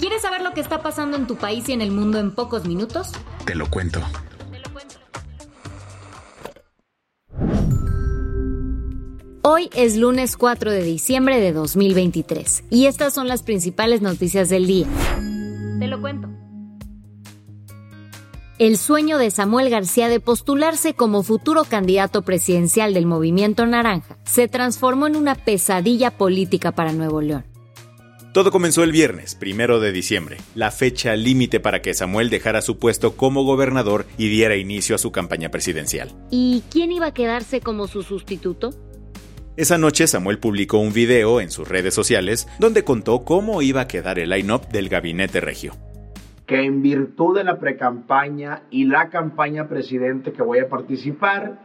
¿Quieres saber lo que está pasando en tu país y en el mundo en pocos minutos? Te lo cuento. Hoy es lunes 4 de diciembre de 2023 y estas son las principales noticias del día. Te lo cuento. El sueño de Samuel García de postularse como futuro candidato presidencial del movimiento naranja se transformó en una pesadilla política para Nuevo León. Todo comenzó el viernes, primero de diciembre, la fecha límite para que Samuel dejara su puesto como gobernador y diera inicio a su campaña presidencial. ¿Y quién iba a quedarse como su sustituto? Esa noche Samuel publicó un video en sus redes sociales donde contó cómo iba a quedar el line-up del gabinete regio. Que en virtud de la precampaña y la campaña presidente que voy a participar,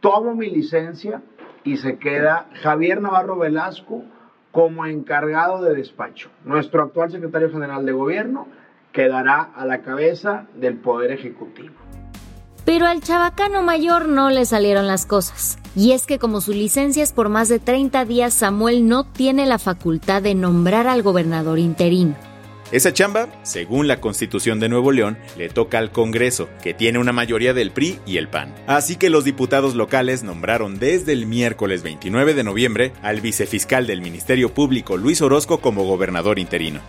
tomo mi licencia y se queda Javier Navarro Velasco como encargado de despacho. Nuestro actual secretario general de gobierno quedará a la cabeza del Poder Ejecutivo. Pero al chabacano mayor no le salieron las cosas. Y es que como su licencia es por más de 30 días, Samuel no tiene la facultad de nombrar al gobernador interino. Esa chamba, según la Constitución de Nuevo León, le toca al Congreso, que tiene una mayoría del PRI y el PAN. Así que los diputados locales nombraron desde el miércoles 29 de noviembre al vicefiscal del Ministerio Público Luis Orozco como gobernador interino.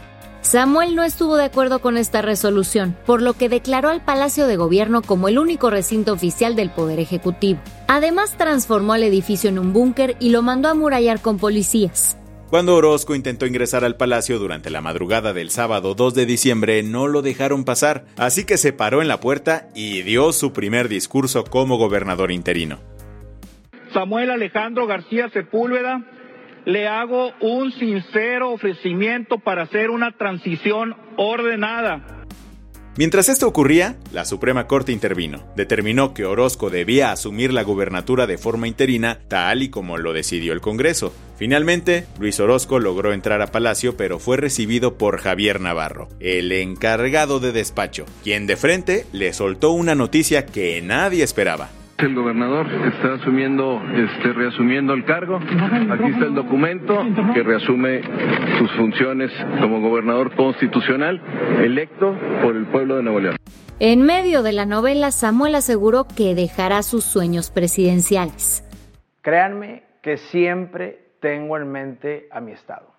Samuel no estuvo de acuerdo con esta resolución, por lo que declaró al Palacio de Gobierno como el único recinto oficial del Poder Ejecutivo. Además, transformó el edificio en un búnker y lo mandó a murallar con policías. Cuando Orozco intentó ingresar al palacio durante la madrugada del sábado 2 de diciembre, no lo dejaron pasar, así que se paró en la puerta y dio su primer discurso como gobernador interino. Samuel Alejandro García Sepúlveda, le hago un sincero ofrecimiento para hacer una transición ordenada Mientras esto ocurría, la Suprema Corte intervino. Determinó que Orozco debía asumir la gubernatura de forma interina, tal y como lo decidió el Congreso. Finalmente, Luis Orozco logró entrar a Palacio, pero fue recibido por Javier Navarro, el encargado de despacho, quien de frente le soltó una noticia que nadie esperaba. El gobernador está asumiendo, este, reasumiendo el cargo. Aquí está el documento que reasume sus funciones como gobernador constitucional electo por el pueblo de Nuevo León. En medio de la novela, Samuel aseguró que dejará sus sueños presidenciales. Créanme que siempre tengo en mente a mi estado.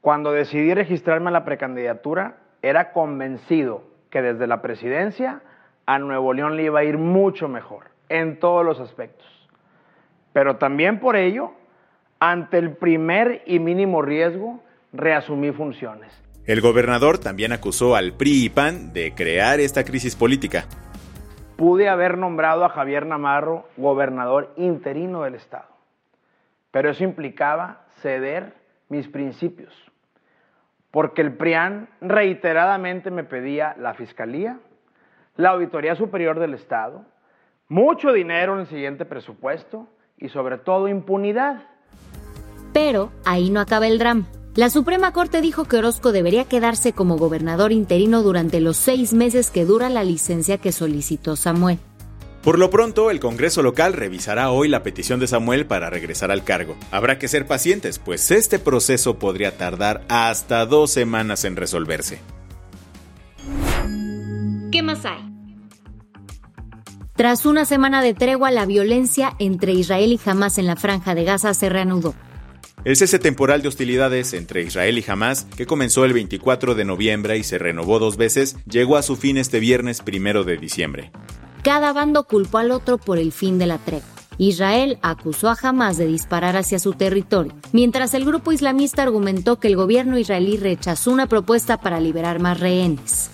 Cuando decidí registrarme a la precandidatura, era convencido que desde la presidencia a Nuevo León le iba a ir mucho mejor en todos los aspectos. Pero también por ello, ante el primer y mínimo riesgo, reasumí funciones. El gobernador también acusó al PRI y PAN de crear esta crisis política. Pude haber nombrado a Javier Namarro gobernador interino del Estado, pero eso implicaba ceder mis principios, porque el PRIAN reiteradamente me pedía la fiscalía, la Auditoría Superior del Estado, mucho dinero en el siguiente presupuesto y sobre todo impunidad. Pero ahí no acaba el drama. La Suprema Corte dijo que Orozco debería quedarse como gobernador interino durante los seis meses que dura la licencia que solicitó Samuel. Por lo pronto, el Congreso local revisará hoy la petición de Samuel para regresar al cargo. Habrá que ser pacientes, pues este proceso podría tardar hasta dos semanas en resolverse. ¿Qué más hay? Tras una semana de tregua, la violencia entre Israel y Hamas en la franja de Gaza se reanudó. El cese temporal de hostilidades entre Israel y Hamas, que comenzó el 24 de noviembre y se renovó dos veces, llegó a su fin este viernes primero de diciembre. Cada bando culpó al otro por el fin de la tregua. Israel acusó a Hamas de disparar hacia su territorio, mientras el grupo islamista argumentó que el gobierno israelí rechazó una propuesta para liberar más rehenes.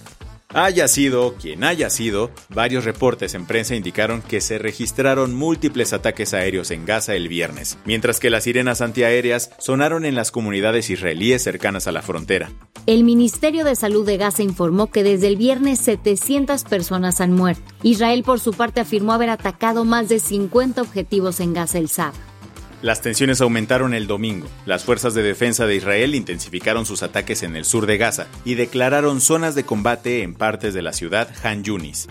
Haya sido quien haya sido, varios reportes en prensa indicaron que se registraron múltiples ataques aéreos en Gaza el viernes, mientras que las sirenas antiaéreas sonaron en las comunidades israelíes cercanas a la frontera. El Ministerio de Salud de Gaza informó que desde el viernes 700 personas han muerto. Israel por su parte afirmó haber atacado más de 50 objetivos en Gaza el sábado. Las tensiones aumentaron el domingo. Las fuerzas de defensa de Israel intensificaron sus ataques en el sur de Gaza y declararon zonas de combate en partes de la ciudad Han Yunis.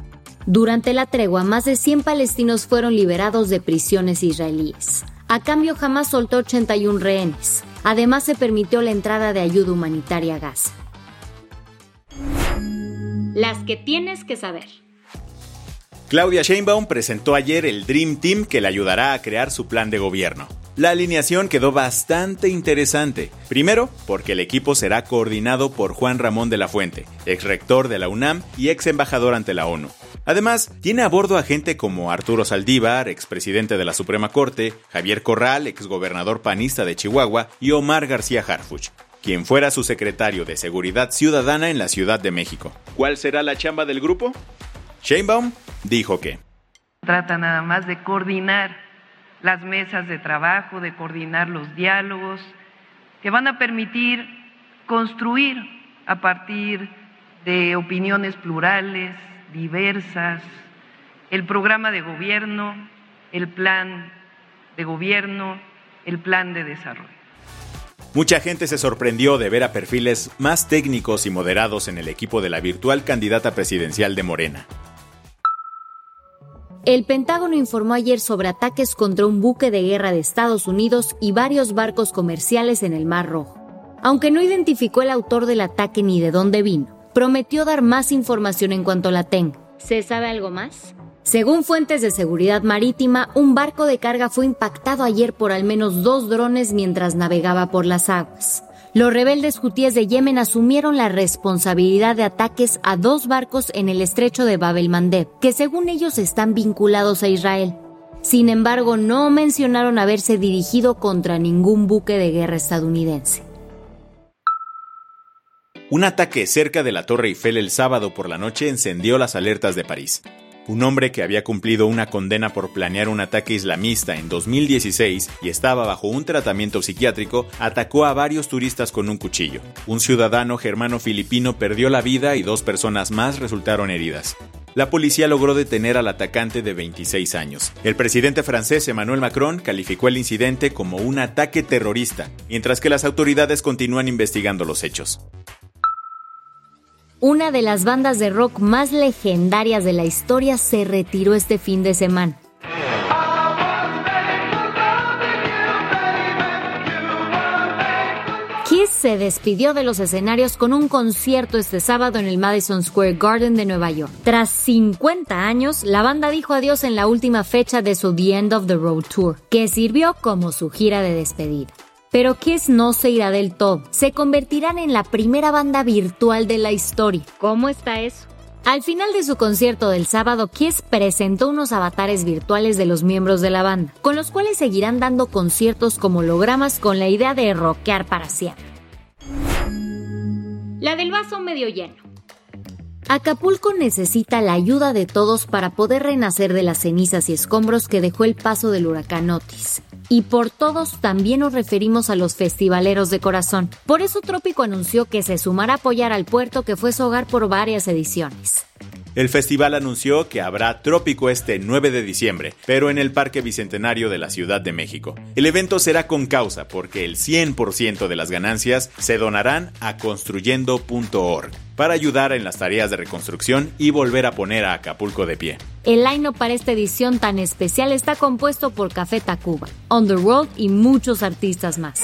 Durante la tregua, más de 100 palestinos fueron liberados de prisiones israelíes. A cambio, jamás soltó 81 rehenes. Además, se permitió la entrada de ayuda humanitaria a Gaza. Las que tienes que saber. Claudia Sheinbaum presentó ayer el Dream Team que le ayudará a crear su plan de gobierno. La alineación quedó bastante interesante. Primero, porque el equipo será coordinado por Juan Ramón de la Fuente, ex rector de la UNAM y ex embajador ante la ONU. Además, tiene a bordo a gente como Arturo Saldívar, expresidente de la Suprema Corte, Javier Corral, ex gobernador panista de Chihuahua, y Omar García Harfuch, quien fuera su secretario de Seguridad Ciudadana en la Ciudad de México. ¿Cuál será la chamba del grupo? Sheinbaum dijo que trata nada más de coordinar las mesas de trabajo, de coordinar los diálogos que van a permitir construir a partir de opiniones plurales, diversas, el programa de gobierno, el plan de gobierno, el plan de desarrollo. Mucha gente se sorprendió de ver a perfiles más técnicos y moderados en el equipo de la virtual candidata presidencial de Morena. El Pentágono informó ayer sobre ataques contra un buque de guerra de Estados Unidos y varios barcos comerciales en el Mar Rojo. Aunque no identificó el autor del ataque ni de dónde vino, prometió dar más información en cuanto la tenga. ¿Se sabe algo más? Según fuentes de seguridad marítima, un barco de carga fue impactado ayer por al menos dos drones mientras navegaba por las aguas. Los rebeldes hutíes de Yemen asumieron la responsabilidad de ataques a dos barcos en el estrecho de Bab el Mandeb, que según ellos están vinculados a Israel. Sin embargo, no mencionaron haberse dirigido contra ningún buque de guerra estadounidense. Un ataque cerca de la Torre Eiffel el sábado por la noche encendió las alertas de París. Un hombre que había cumplido una condena por planear un ataque islamista en 2016 y estaba bajo un tratamiento psiquiátrico, atacó a varios turistas con un cuchillo. Un ciudadano germano filipino perdió la vida y dos personas más resultaron heridas. La policía logró detener al atacante de 26 años. El presidente francés Emmanuel Macron calificó el incidente como un ataque terrorista, mientras que las autoridades continúan investigando los hechos una de las bandas de rock más legendarias de la historia se retiró este fin de semana. Kiss se despidió de los escenarios con un concierto este sábado en el Madison Square Garden de Nueva York. Tras 50 años, la banda dijo adiós en la última fecha de su The End of the Road Tour, que sirvió como su gira de despedida. Pero Kiss no se irá del todo. Se convertirán en la primera banda virtual de la historia. ¿Cómo está eso? Al final de su concierto del sábado, Kiss presentó unos avatares virtuales de los miembros de la banda, con los cuales seguirán dando conciertos como hologramas con la idea de rockear para siempre. La del vaso medio lleno. Acapulco necesita la ayuda de todos para poder renacer de las cenizas y escombros que dejó el paso del huracán Otis. Y por todos también nos referimos a los festivaleros de corazón. Por eso Trópico anunció que se sumará a apoyar al puerto que fue su hogar por varias ediciones. El festival anunció que habrá Trópico este 9 de diciembre, pero en el Parque Bicentenario de la Ciudad de México. El evento será con causa porque el 100% de las ganancias se donarán a construyendo.org para ayudar en las tareas de reconstrucción y volver a poner a Acapulco de pie. El line para esta edición tan especial está compuesto por Café Tacuba, Road y muchos artistas más.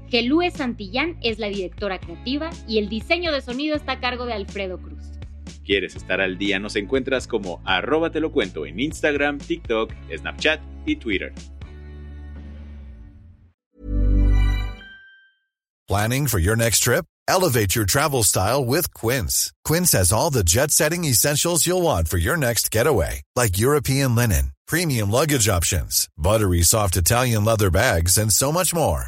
Gelúe Santillán es la directora creativa y el diseño de sonido está a cargo de Alfredo Cruz. ¿Quieres estar al día? Nos encuentras como arroba te lo cuento en Instagram, TikTok, Snapchat y Twitter. Planning for your next trip? Elevate your travel style with Quince. Quince has all the jet setting essentials you'll want for your next getaway, like European linen, premium luggage options, buttery soft Italian leather bags, and so much more.